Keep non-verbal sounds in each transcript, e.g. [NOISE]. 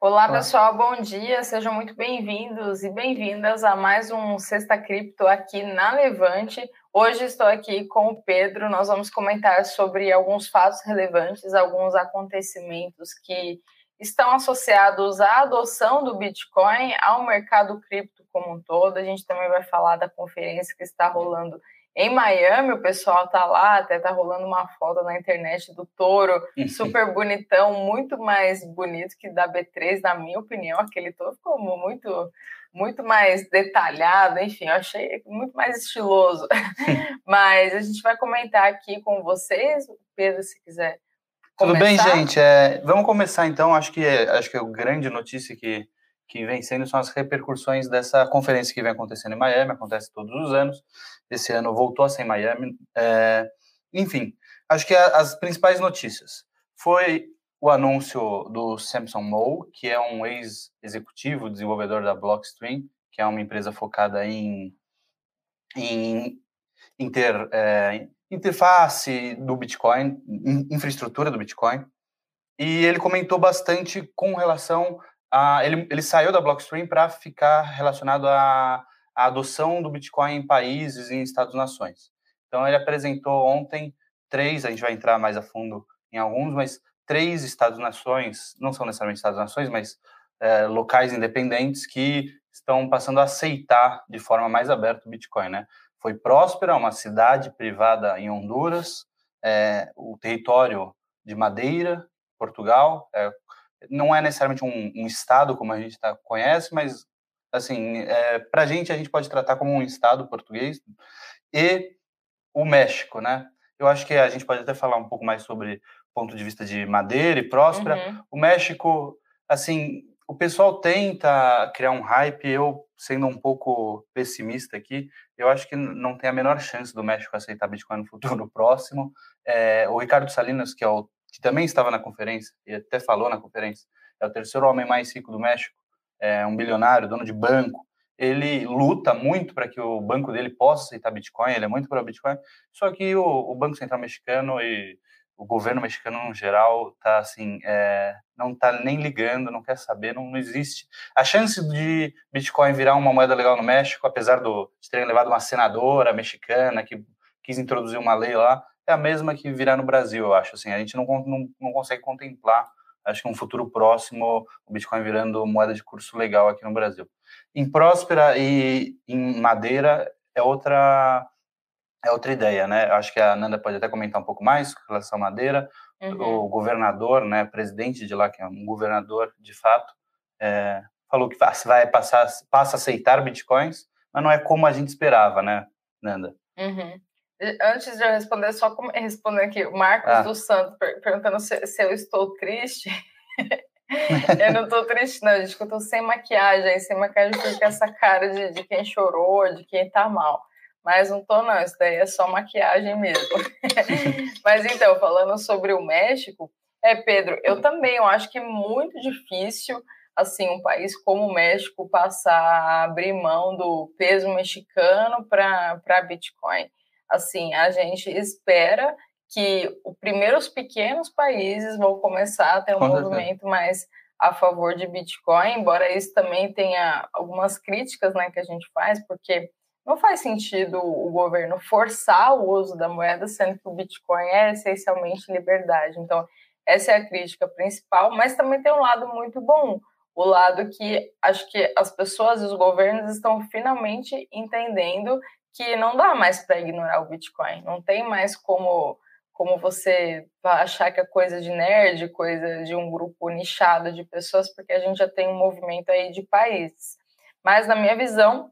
Olá, Olá, pessoal, bom dia, sejam muito bem-vindos e bem-vindas a mais um Sexta Cripto aqui na Levante. Hoje estou aqui com o Pedro, nós vamos comentar sobre alguns fatos relevantes, alguns acontecimentos que estão associados à adoção do Bitcoin, ao mercado cripto como um todo. A gente também vai falar da conferência que está rolando em Miami, o pessoal tá lá, até tá rolando uma foto na internet do touro, super bonitão, muito mais bonito que da B3, na minha opinião. Aquele touro ficou muito, muito mais detalhado, enfim, eu achei muito mais estiloso. [LAUGHS] Mas a gente vai comentar aqui com vocês, Pedro, se quiser. Tudo bem, gente? É, vamos começar então. Acho que é, acho que é a grande notícia que que vem sendo são as repercussões dessa conferência que vem acontecendo em Miami, acontece todos os anos. Esse ano voltou a ser em Miami. É, enfim, acho que as principais notícias foi o anúncio do Samson Moe, que é um ex-executivo desenvolvedor da Blockstream, que é uma empresa focada em, em inter, é, interface do Bitcoin, infraestrutura do Bitcoin. E ele comentou bastante com relação ah, ele, ele saiu da Blockstream para ficar relacionado à, à, adoção do Bitcoin em países e em Estados-nações. Então, ele apresentou ontem três, a gente vai entrar mais a fundo em alguns, mas três Estados-nações, não são necessariamente Estados-nações, mas é, locais independentes que estão passando a aceitar de forma mais aberta o Bitcoin, né? Foi Próspera, uma cidade privada em Honduras, é, o território de Madeira, Portugal, é, não é necessariamente um, um estado como a gente tá, conhece, mas assim, é, para a gente a gente pode tratar como um estado português e o México, né? Eu acho que a gente pode até falar um pouco mais sobre ponto de vista de Madeira e Próspera. Uhum. O México, assim, o pessoal tenta criar um hype. Eu, sendo um pouco pessimista aqui, eu acho que não tem a menor chance do México aceitar Bitcoin no futuro [LAUGHS] próximo. É, o Ricardo Salinas, que é o que também estava na conferência, e até falou na conferência, é o terceiro homem mais rico do México, é um bilionário, dono de banco. Ele luta muito para que o banco dele possa aceitar Bitcoin, ele é muito para Bitcoin, só que o, o, Banco Central mexicano e o governo mexicano no geral tá assim, é, não tá nem ligando, não quer saber, não, não, existe. A chance de Bitcoin virar uma moeda legal no México, apesar do, de terem levado uma senadora mexicana que quis introduzir uma lei lá, é a mesma que virá no Brasil, eu acho. Assim, a gente não, não, não consegue contemplar, acho que um futuro próximo, o Bitcoin virando moeda de curso legal aqui no Brasil. Em Próspera e em Madeira é outra é outra ideia, né? Acho que a Nanda pode até comentar um pouco mais com relação à Madeira. Uhum. O governador, né, presidente de lá, que é um governador de fato, é, falou que vai passar passa a aceitar bitcoins, mas não é como a gente esperava, né, Nanda? Uhum. Antes de eu responder, só responder aqui, o Marcos ah. dos Santos perguntando se, se, eu estou triste. [LAUGHS] eu não estou triste, não, gente, eu estou sem maquiagem, sem maquiagem porque essa cara de, de quem chorou, de quem está mal. Mas não tô, não, isso daí é só maquiagem mesmo. [LAUGHS] Mas então, falando sobre o México, é, Pedro, eu também eu acho que é muito difícil assim, um país como o México passar a abrir mão do peso mexicano para Bitcoin assim, a gente espera que os primeiros pequenos países vão começar a ter um movimento mais a favor de Bitcoin, embora isso também tenha algumas críticas né, que a gente faz, porque não faz sentido o governo forçar o uso da moeda, sendo que o Bitcoin é essencialmente liberdade. Então, essa é a crítica principal, mas também tem um lado muito bom, o lado que acho que as pessoas e os governos estão finalmente entendendo que não dá mais para ignorar o Bitcoin. Não tem mais como como você achar que é coisa de nerd, coisa de um grupo nichado de pessoas, porque a gente já tem um movimento aí de países. Mas na minha visão,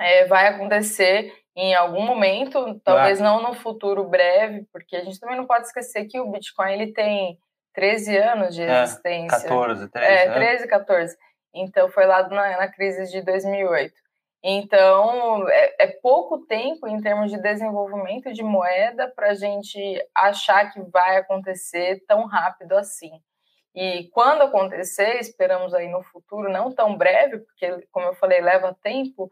é, vai acontecer em algum momento, talvez não no futuro breve, porque a gente também não pode esquecer que o Bitcoin ele tem 13 anos de é, existência. É, 14, 13. É, 13, 14. Então foi lá na, na crise de 2008. Então, é, é, pouco tempo em termos de desenvolvimento de moeda para a gente achar que vai acontecer tão rápido assim. E quando acontecer, esperamos aí no futuro, não tão breve, porque, como eu falei, leva tempo,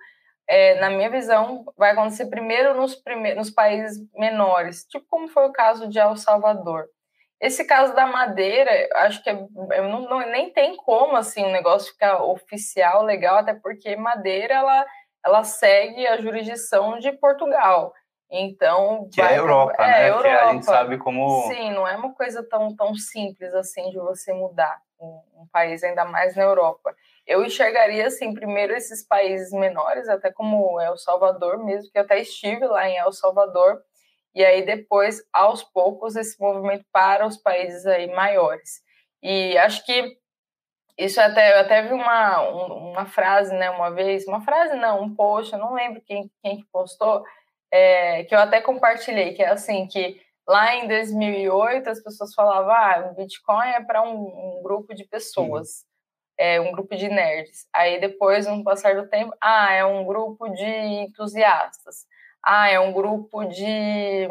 é, na minha visão, vai acontecer primeiro nos, prime nos países menores, tipo como foi o caso de El Salvador. Esse caso da madeira, acho que é, não, não, nem tem como assim o negócio ficar oficial, legal, até porque madeira ela, ela segue a jurisdição de Portugal. Então, que é vai, é Europa, é, né? Europa. Que a gente sabe como. Sim, não é uma coisa tão, tão simples assim de você mudar um, um país, ainda mais na Europa. Eu enxergaria, assim, primeiro esses países menores, até como El Salvador mesmo, que eu até estive lá em El Salvador, e aí depois, aos poucos, esse movimento para os países aí maiores. E acho que isso até, eu até vi uma, uma frase, né, uma vez, uma frase não, um post, eu não lembro quem, quem que postou, é, que eu até compartilhei, que é assim, que lá em 2008 as pessoas falavam, ah, o Bitcoin é para um, um, grupo de pessoas, é um grupo de nerds. Aí depois, no passar do tempo, ah, é um grupo de entusiastas ah, é um grupo de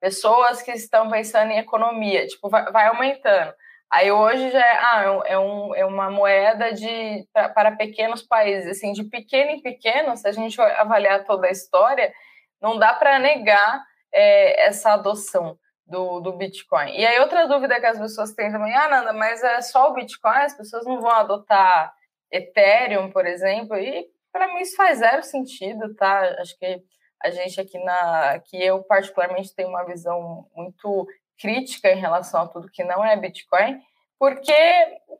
pessoas que estão pensando em economia, tipo, vai, vai aumentando. Aí hoje já é, ah, é, um, é uma moeda de pra, para pequenos países, assim, de pequeno em pequeno, se a gente avaliar toda a história, não dá para negar é, essa adoção do, do Bitcoin. E aí outra dúvida que as pessoas têm também, ah, Nanda, mas é só o Bitcoin, as pessoas não vão adotar Ethereum, por exemplo, e para mim isso faz zero sentido, tá? Acho que a gente aqui na que eu particularmente tenho uma visão muito crítica em relação a tudo que não é Bitcoin, porque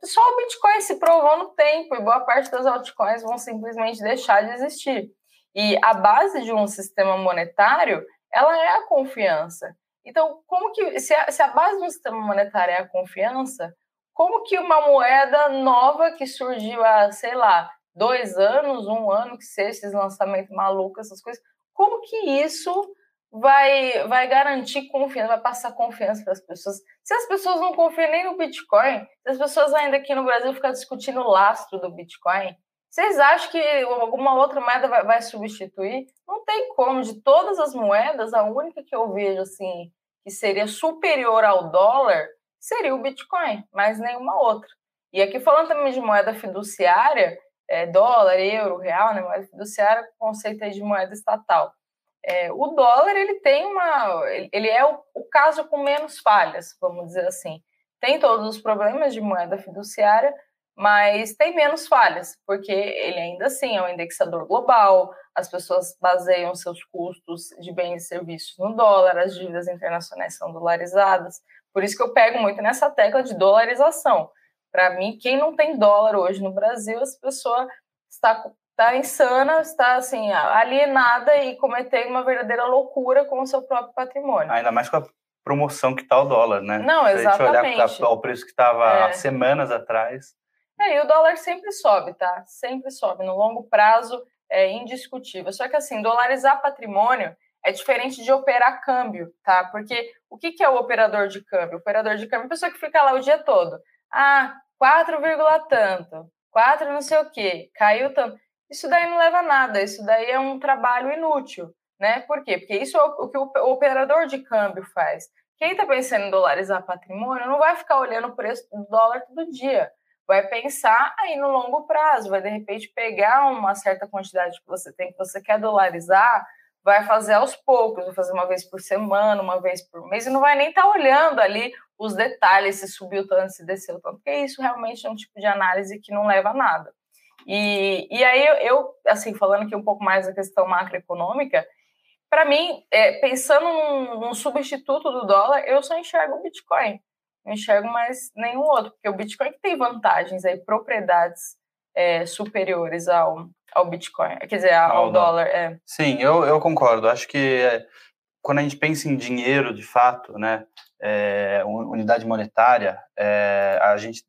só o Bitcoin se provou no tempo e boa parte das altcoins vão simplesmente deixar de existir. E a base de um sistema monetário, ela é a confiança. Então, como que se a, se a base de um sistema monetário é a confiança, como que uma moeda nova que surgiu há, sei lá, dois anos, um ano, que seja esses lançamentos malucos, essas coisas, como que isso vai, vai garantir confiança, vai passar confiança para as pessoas? Se as pessoas não confiam nem no Bitcoin, se as pessoas ainda aqui no Brasil ficam discutindo o lastro do Bitcoin, vocês acham que alguma outra moeda vai, vai, substituir? Não tem como. De todas as moedas, a única que eu vejo assim que seria superior ao dólar seria o Bitcoin, mas nenhuma outra. E aqui falando também de moeda fiduciária, é, dólar, euro, real, né, moeda fiduciária, conceito aí de moeda estatal. É, o dólar ele tem uma, ele é o, o, caso com menos falhas, vamos dizer assim. Tem todos os problemas de moeda fiduciária, mas tem menos falhas, porque ele ainda assim é um indexador global, as pessoas baseiam seus custos de bens e serviços no dólar, as dívidas internacionais são dolarizadas. Por isso que eu pego muito nessa tecla de dolarização. Para mim, quem não tem dólar hoje no Brasil, essa pessoa está, está insana, está assim, alienada e cometendo uma verdadeira loucura com o seu próprio patrimônio. Ainda mais com a promoção que está o dólar, né? Não, exatamente. Se a gente olhar o preço que estava é. há semanas atrás. É, e o dólar sempre sobe, tá? Sempre sobe. No longo prazo é indiscutível. Só que assim, dolarizar patrimônio é diferente de operar câmbio, tá? Porque o que, que é o operador de câmbio? O operador de câmbio é a pessoa que fica lá o dia todo. Ah, 4, tanto, 4 não sei o quê, caiu tanto. Isso daí não leva a nada, isso daí é um trabalho inútil, né? Por quê? Porque isso é o que o operador de câmbio faz. Quem está pensando em dolarizar patrimônio não vai ficar olhando o preço do dólar todo dia. Vai pensar aí no longo prazo, vai de repente pegar uma certa quantidade que você tem, que você quer dolarizar, vai fazer aos poucos, vai fazer uma vez por semana, uma vez por mês, e não vai nem estar tá olhando ali os detalhes, se subiu tanto, se desceu tanto, porque isso realmente é um tipo de análise que não leva a nada. E, e aí eu, assim, falando aqui um pouco mais da questão macroeconômica, para mim, é, pensando num, num, substituto do dólar, eu só enxergo o Bitcoin. Não enxergo mais nenhum outro, porque o Bitcoin tem vantagens aí, propriedades é, superiores ao, ao Bitcoin, quer dizer, ao, ao dólar. É. Sim, eu, eu concordo. Acho que é, quando a gente pensa em dinheiro, de fato, né, é, unidade monetária, é, a gente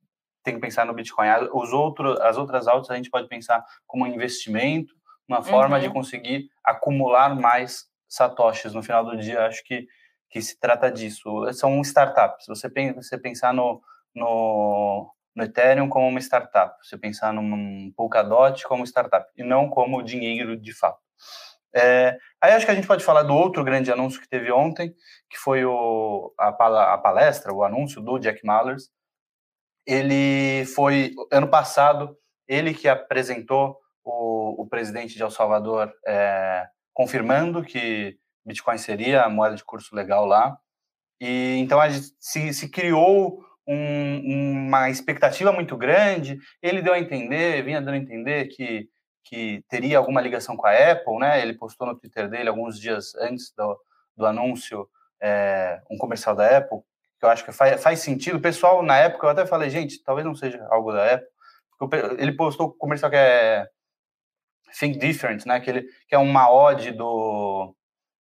tem que pensar no Bitcoin. Os outros, as outras altas a gente pode pensar como um investimento, uma forma uhum. de conseguir acumular mais satoshis no final do dia. Acho que, que se trata disso. São startups. Você, você pensar no, no, no Ethereum como uma startup, você pensar num Polkadot como startup, e não como dinheiro de fato. É, aí acho que a gente pode falar do outro grande anúncio que teve ontem, que foi o, a, a palestra, o anúncio do Jack Mallers. Ele foi, ano passado, ele que apresentou o, o presidente de El Salvador é, confirmando que Bitcoin seria a moeda de curso legal lá. E então a gente se, se criou um, uma expectativa muito grande. Ele deu a entender, vinha dando a entender que, que teria alguma ligação com a Apple, né? Ele postou no Twitter dele alguns dias antes do, do anúncio é, um comercial da Apple, que eu acho que faz, faz sentido. O pessoal, na época, eu até falei, gente, talvez não seja algo da Apple. Ele postou um comercial que é Think Different, né? Que, ele, que é uma ode do,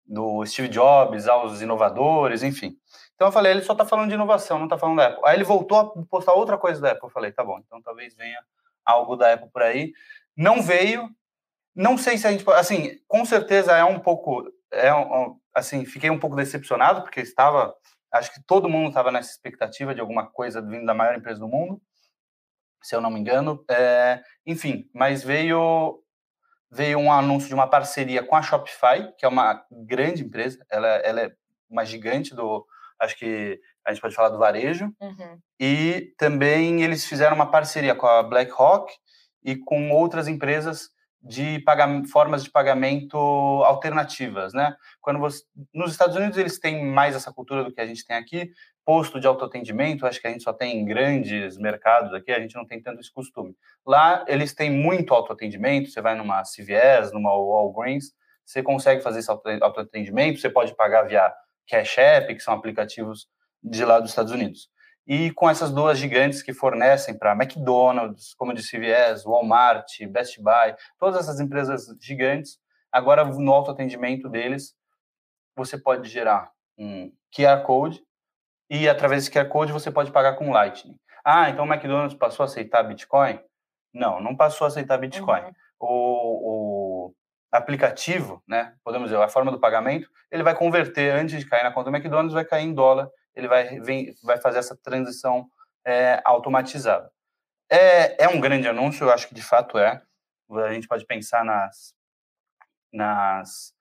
do Steve Jobs aos inovadores, enfim. Então eu falei, ele só está falando de inovação, não está falando da Apple. Aí ele voltou a postar outra coisa da Apple. Eu falei, tá bom, então talvez venha algo da Apple por aí. Não veio. Não sei se a gente, assim, com certeza é um pouco, é um, assim, fiquei um pouco decepcionado porque estava, acho que todo mundo estava nessa expectativa de alguma coisa vindo da maior empresa do mundo, se eu não me engano. É, enfim, mas veio veio um anúncio de uma parceria com a Shopify, que é uma grande empresa, ela, ela é uma gigante do, acho que a gente pode falar do varejo, uhum. e também eles fizeram uma parceria com a BlackRock e com outras empresas de formas de pagamento alternativas, né? Quando você, nos Estados Unidos eles têm mais essa cultura do que a gente tem aqui, posto de autoatendimento, acho que a gente só tem em grandes mercados aqui, a gente não tem tanto esse costume. Lá eles têm muito autoatendimento, você vai numa CVS, numa Walgreens, você consegue fazer esse autoatendimento, você pode pagar via Cash App, que são aplicativos de lá dos Estados Unidos. E com essas duas gigantes que fornecem para McDonald's, como de CVS, Walmart, Best Buy, todas essas empresas gigantes, agora no autoatendimento deles, você pode gerar um QR Code e através desse QR Code você pode pagar com Lightning. Ah, então o McDonald's passou a aceitar Bitcoin? Não, não passou a aceitar Bitcoin. Uhum. O, o, aplicativo, né, podemos dizer, a forma do pagamento, ele vai converter antes de cair na conta do McDonald's, vai cair em dólar ele vai, vem, vai fazer essa transição é, automatizada. É, é um grande anúncio, eu acho que de fato é. A gente pode pensar nas, nas,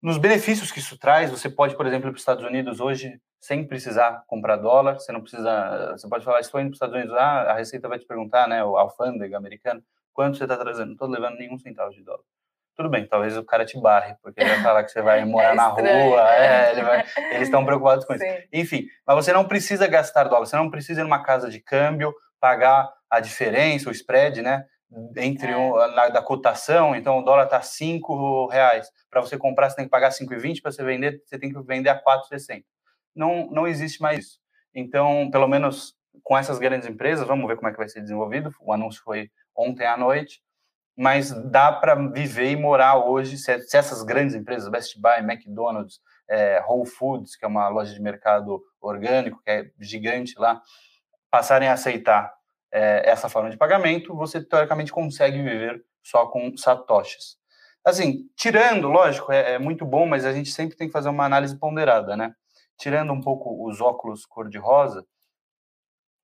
nos benefícios que isso traz. Você pode, por exemplo, ir para os Estados Unidos hoje sem precisar comprar dólar. Você não precisa. Você pode falar, estou indo para os Estados Unidos. Ah, a Receita vai te perguntar, né? O alfândega americano, quanto você está trazendo? Não estou levando nenhum centavo de dólar tudo bem, talvez o cara te barre, porque ele vai falar que você vai [LAUGHS] morar é na rua, é, ele vai, eles estão preocupados com Sim. isso. Enfim, mas você não precisa gastar dólar, você não precisa ir numa casa de câmbio, pagar a diferença, o spread, né, entre é. um, na, da cotação, então o dólar está cinco reais, para você comprar você tem que pagar 5,20, para você vender você tem que vender a 4,60. Não, não existe mais isso. Então, pelo menos com essas grandes empresas, vamos ver como é que vai ser desenvolvido, o anúncio foi ontem à noite, mas dá para viver e morar hoje se, se, essas grandes empresas, Best Buy, McDonald's, é, Whole Foods, que é uma loja de mercado orgânico, que é gigante lá, passarem a aceitar é, essa forma de pagamento, você teoricamente consegue viver só com satoshis. Assim, tirando, lógico, é, é muito bom, mas a gente sempre tem que fazer uma análise ponderada, né? Tirando um pouco os óculos cor-de-rosa,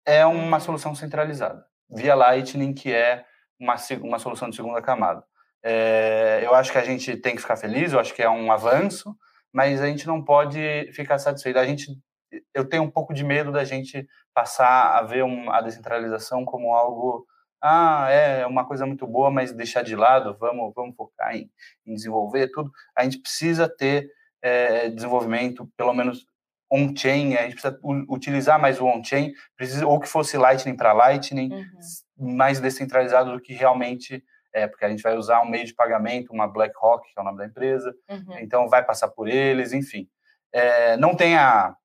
é uma solução centralizada. Via Lightning, que é uma, uma solução de segunda camada. É, eu acho que a gente tem que ficar feliz, eu acho que é um avanço, mas a gente não pode ficar satisfeito. A gente, eu tenho um pouco de medo da gente passar a ver um, a descentralização como algo, ah, é uma coisa muito boa, mas deixar de lado, vamos, vamos focar em, em desenvolver tudo. A gente precisa ter é, desenvolvimento, pelo menos on-chain, a gente precisa utilizar mais o on-chain, precisa ou que fosse Lightning para Lightning, uhum. Mais descentralizado do que realmente é, porque a gente vai usar um meio de pagamento, uma BlackRock, que é o nome da empresa, uhum. então vai passar por eles, enfim. É, não tem a,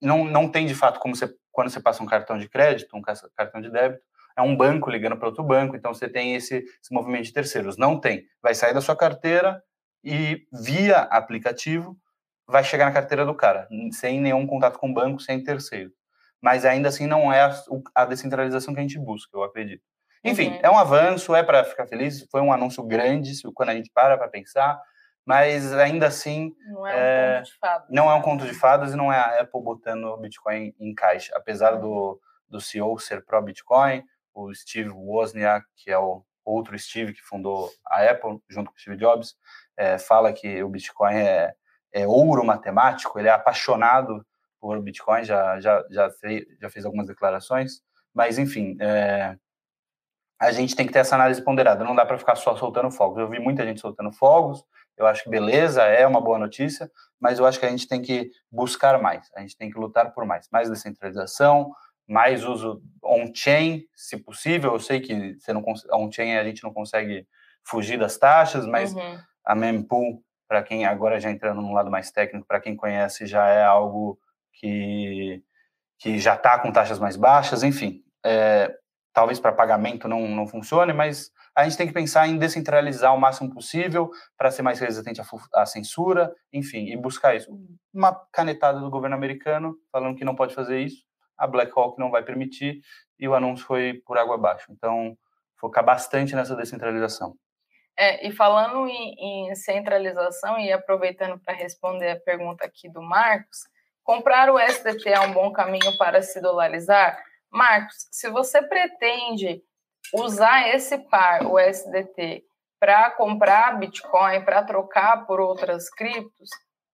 não, não tem de fato como você, quando você passa um cartão de crédito, um cartão de débito, é um banco ligando para outro banco, então você tem esse, esse movimento de terceiros. Não tem. Vai sair da sua carteira e via aplicativo vai chegar na carteira do cara, sem nenhum contato com o banco, sem terceiro. Mas ainda assim não é a, a descentralização que a gente busca, eu acredito. Enfim, uhum. é um avanço, é para ficar feliz, foi um anúncio grande quando a gente para para pensar, mas ainda assim não é, um é, conto de fadas. Não é um conto de fadas e não é a Apple botando o Bitcoin em caixa, apesar uhum. do, do CEO ser pró Bitcoin, o Steve Wozniak, que é o outro Steve que fundou a Apple junto com o Steve Jobs, é, fala que o Bitcoin é é, ouro matemático, ele é apaixonado por Bitcoin, já, já, já, fez, já fez algumas declarações, mas enfim, é, a gente tem que ter essa análise ponderada, não dá para ficar só soltando fogos. Eu vi muita gente soltando fogos, Eu acho que beleza, é uma boa notícia, mas eu acho que a gente tem que buscar mais, a gente tem que lutar por mais, mais descentralização, mais uso on-chain, se possível. Eu sei que você não on-chain a gente não consegue fugir das taxas, mas uhum. a mempool, para quem agora já entrando no lado mais técnico, para quem conhece, já é algo que, que já está com taxas mais baixas, enfim. É, talvez para pagamento não, não funcione, mas a gente tem que pensar em descentralizar o máximo possível para ser mais resistente à, à, censura, enfim, e buscar isso. Uma canetada do governo americano falando que não pode fazer isso, a BlackRock não vai permitir, e o anúncio foi por água abaixo. Então, focar bastante nessa descentralização. É, e falando em, em centralização, e aproveitando para responder a pergunta aqui do Marcos, comprar o SDT é um bom caminho para se dolarizar? Marcos, se você pretende usar esse par, o SDT, para comprar Bitcoin, para trocar por outras criptos,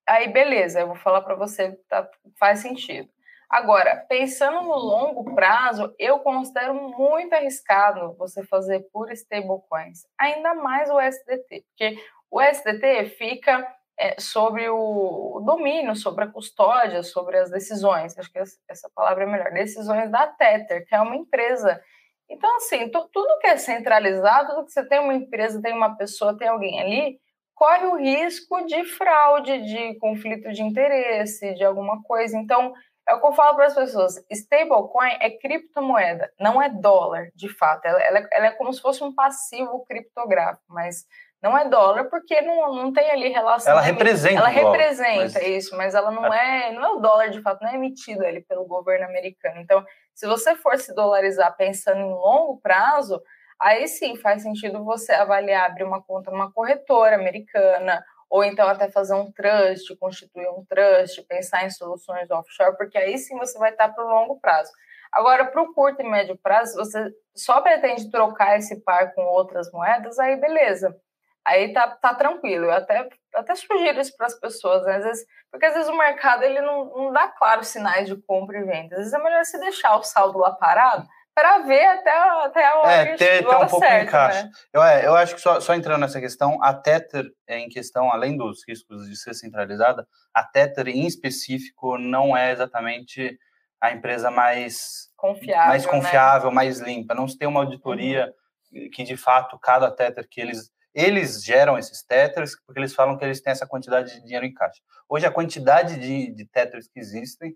aí beleza, eu vou falar para você, tá, faz sentido. Agora, pensando no longo prazo, eu considero muito arriscado você fazer por stablecoins, ainda mais o SDT, porque o SDT fica é, sobre o domínio, sobre a custódia, sobre as decisões, acho que essa palavra é melhor, decisões da Tether, que é uma empresa. Então, assim, tudo que é centralizado, tudo que você tem uma empresa, tem uma pessoa, tem alguém ali, corre o risco de fraude, de conflito de interesse, de alguma coisa. Então, é o que eu falo para as pessoas: stablecoin é criptomoeda, não é dólar, de fato. Ela, ela, ela, é como se fosse um passivo criptográfico, mas não é dólar porque não, não tem ali relação. Ela representa. Ela representa mas... isso, mas ela não é, não é o dólar de fato, não é emitido ali pelo governo americano. Então, se você for se dolarizar pensando em longo prazo, aí sim faz sentido você avaliar abrir uma conta numa corretora americana ou então até fazer um trust, constituir um trust, pensar em soluções offshore, porque aí sim você vai estar para o longo prazo. Agora, para o curto e médio prazo, você só pretende trocar esse par com outras moedas, aí beleza. Aí tá, tá tranquilo. Eu até, até sugiro isso para as pessoas, né? às vezes, porque às vezes o mercado ele não, não dá claros sinais de compra e venda. Às vezes é melhor você deixar o saldo lá parado para ver até, até a é, ter, ter um pouco certo, encaixe. Né? Eu, é, eu acho que só, só entrando nessa questão, a Tether é em questão, além dos riscos de ser centralizada, a Tether em específico não é exatamente a empresa mais confiável, mais, né? confiável, né? mais limpa. Não se tem uma auditoria uhum. que, de fato, cada Tether que eles... Eles geram esses Tethers porque eles falam que eles têm essa quantidade de dinheiro em caixa. Hoje, a quantidade de, de Tethers que existem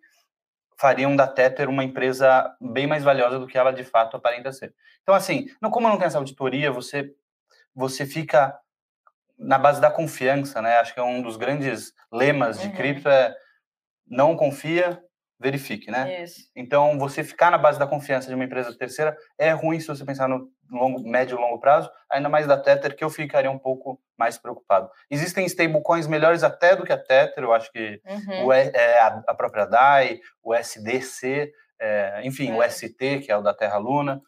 fariam da Tether uma empresa bem mais valiosa do que ela de fato aparenta ser. Então, assim, não, como não tem essa auditoria, você, você fica na base da confiança, né? Acho que é um dos grandes lemas de uhum. cripto é não confia, verifique, né? Isso. Então, você ficar na base da confiança de uma empresa terceira é ruim se você pensar no longo, médio e longo prazo, ainda mais da Tether, que eu ficaria um pouco mais preocupado. Existem stablecoins melhores até do que a Tether, eu acho que uhum. o, é, a, própria DAI, o SDC, é, enfim, é. o ST, que é o da Terra Luna,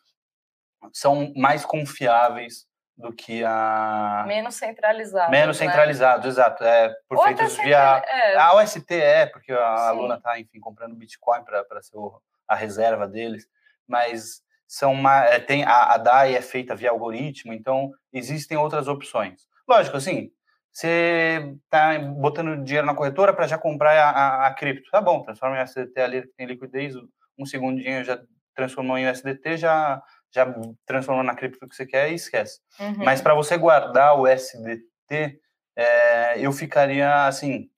são mais confiáveis do que a. Menos centralizados. Menos né? centralizados, exato. É, por feitos via. É. A OST é, porque a Sim. Luna está, enfim, comprando Bitcoin para ser a reserva deles, mas são uma, é, tem a, a DAI é feita via algoritmo, então existem outras opções. Lógico, assim, você está botando dinheiro na corretora para já comprar a, a, a, cripto, tá bom, transforma em USDT ali que tem liquidez, um segundinho já transformou em USDT, já já transformou na cripto que você quer e esquece. Uhum. Mas para você guardar o SDT, é, eu ficaria assim,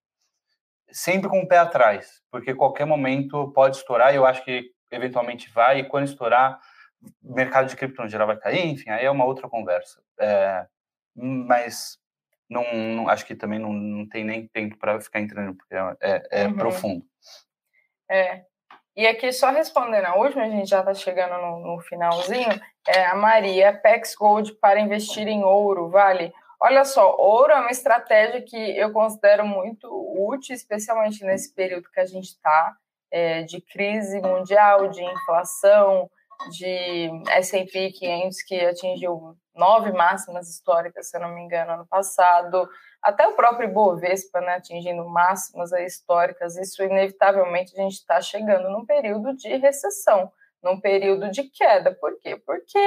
sempre com o pé atrás, porque qualquer momento pode estourar, e eu acho que eventualmente vai, e quando estourar, o mercado de cripto no geral vai cair, enfim, aí é uma outra conversa. É, mas não, não, acho que também não, não tem nem tempo para ficar entrando, porque é, é, uhum. profundo. É, e aqui, só respondendo a última, a gente já está chegando no, no, finalzinho, é a Maria, Pex Gold para investir em ouro, vale? Olha só, ouro é uma estratégia que eu considero muito útil, especialmente nesse período que a gente está, é, de crise mundial, de inflação, de S&P 500 que atingiu nove máximas históricas, se eu não me engano, ano passado, até o próprio Bovespa, né, atingindo máximas históricas, isso inevitavelmente a gente está chegando num período de recessão, num período de queda. Por quê? Porque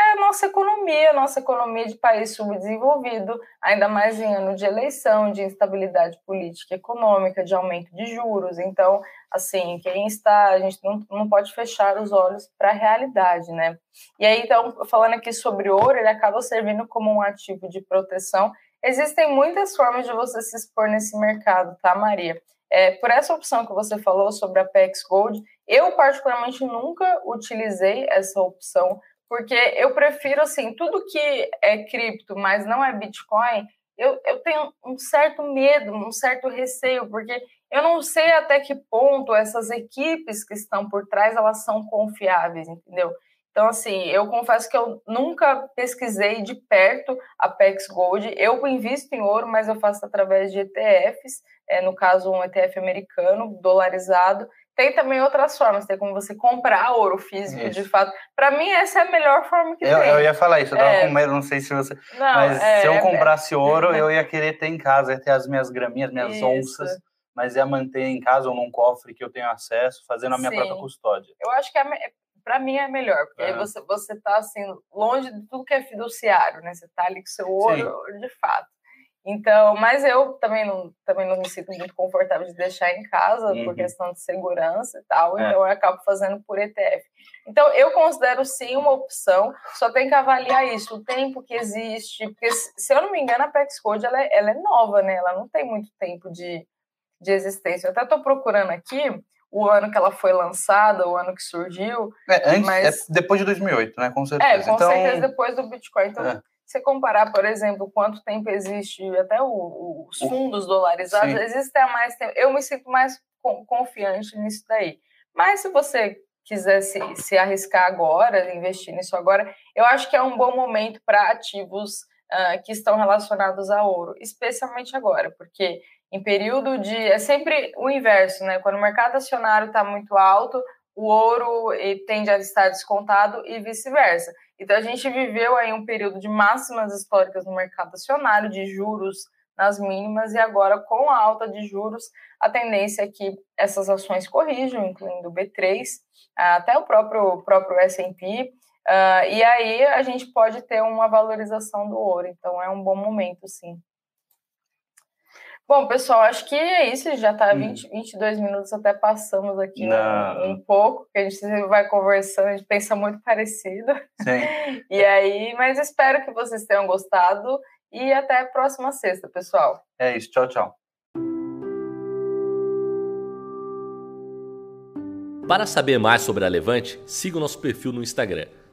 é a nossa economia, a nossa economia de país subdesenvolvido, ainda mais em ano de eleição, de instabilidade política e econômica, de aumento de juros. Então, assim, quem está, a gente não, não pode fechar os olhos para a realidade, né? E aí, então, falando aqui sobre ouro, ele acaba servindo como um ativo de proteção. Existem muitas formas de você se expor nesse mercado, tá, Maria? É, por essa opção que você falou sobre a PEX Gold, eu particularmente nunca utilizei essa opção, porque eu prefiro, assim, tudo que é cripto, mas não é Bitcoin, eu, eu tenho um certo medo, um certo receio, porque eu não sei até que ponto essas equipes que estão por trás, elas são confiáveis, entendeu? Então, assim, eu confesso que eu nunca pesquisei de perto a PEX Gold. Eu invisto em ouro, mas eu faço através de ETFs, é, no caso, um ETF americano, dolarizado. Tem também outras formas, tem como você comprar ouro físico isso. de fato. Para mim, essa é a melhor forma que eu, tem. Eu ia falar isso, eu tava é... com medo, não sei se você. Não, mas é, se eu é comprasse [LAUGHS] ouro, eu ia querer ter em casa, ia ter as minhas graminhas, minhas isso. onças mas ia manter em casa ou num cofre que eu tenho acesso, fazendo a minha Sim. própria custódia. Eu acho que é, para mim é melhor, porque aí você, você tá assim, longe de tudo que é fiduciário, né? Você tá ali com seu ouro, Sim. de fato. Então, mas eu também não, também não me sinto muito confortável de deixar em casa uhum. por questão de segurança e tal, é. então eu acabo fazendo por ETF. Então, eu considero sim uma opção, só tem que avaliar isso, o tempo que existe, porque se eu não me engano, a Pex Code ela é, ela é nova, né? Ela não tem muito tempo de, de existência. Eu até estou procurando aqui, o ano que ela foi lançada, o ano que surgiu. É, antes, mas... é depois de 2008, né? Com certeza. É, com então... certeza depois do Bitcoin. Então, é. você comparar, por exemplo, quanto tempo existe até o, os fundos dolarizados, Sim. existe há mais tempo. Eu me sinto mais confiante nisso daí. Mas se você quiser se, se arriscar agora, investir nisso agora, eu acho que é um bom momento para ativos uh, que estão relacionados a ouro, especialmente agora, porque em período de. É sempre o inverso, né? Quando o mercado acionário está muito alto, o ouro tende a estar descontado e vice-versa. Então, a gente viveu aí um período de máximas históricas no mercado acionário, de juros nas mínimas, e agora, com a alta de juros, a tendência é que essas ações corrijam, incluindo o B3, até o próprio, próprio S&P, uh, e aí a gente pode ter uma valorização do ouro. Então, é um bom momento, sim. Bom, pessoal, acho que é isso. Já está 20, hum. 22 minutos, até passamos aqui um, um, pouco, que a gente vai conversando, a gente pensa muito [LAUGHS] parecido. Sim. e aí, mas espero que vocês tenham gostado e até a próxima sexta, pessoal. É isso, tchau, tchau. Para saber mais sobre a Levante, siga o nosso perfil no Instagram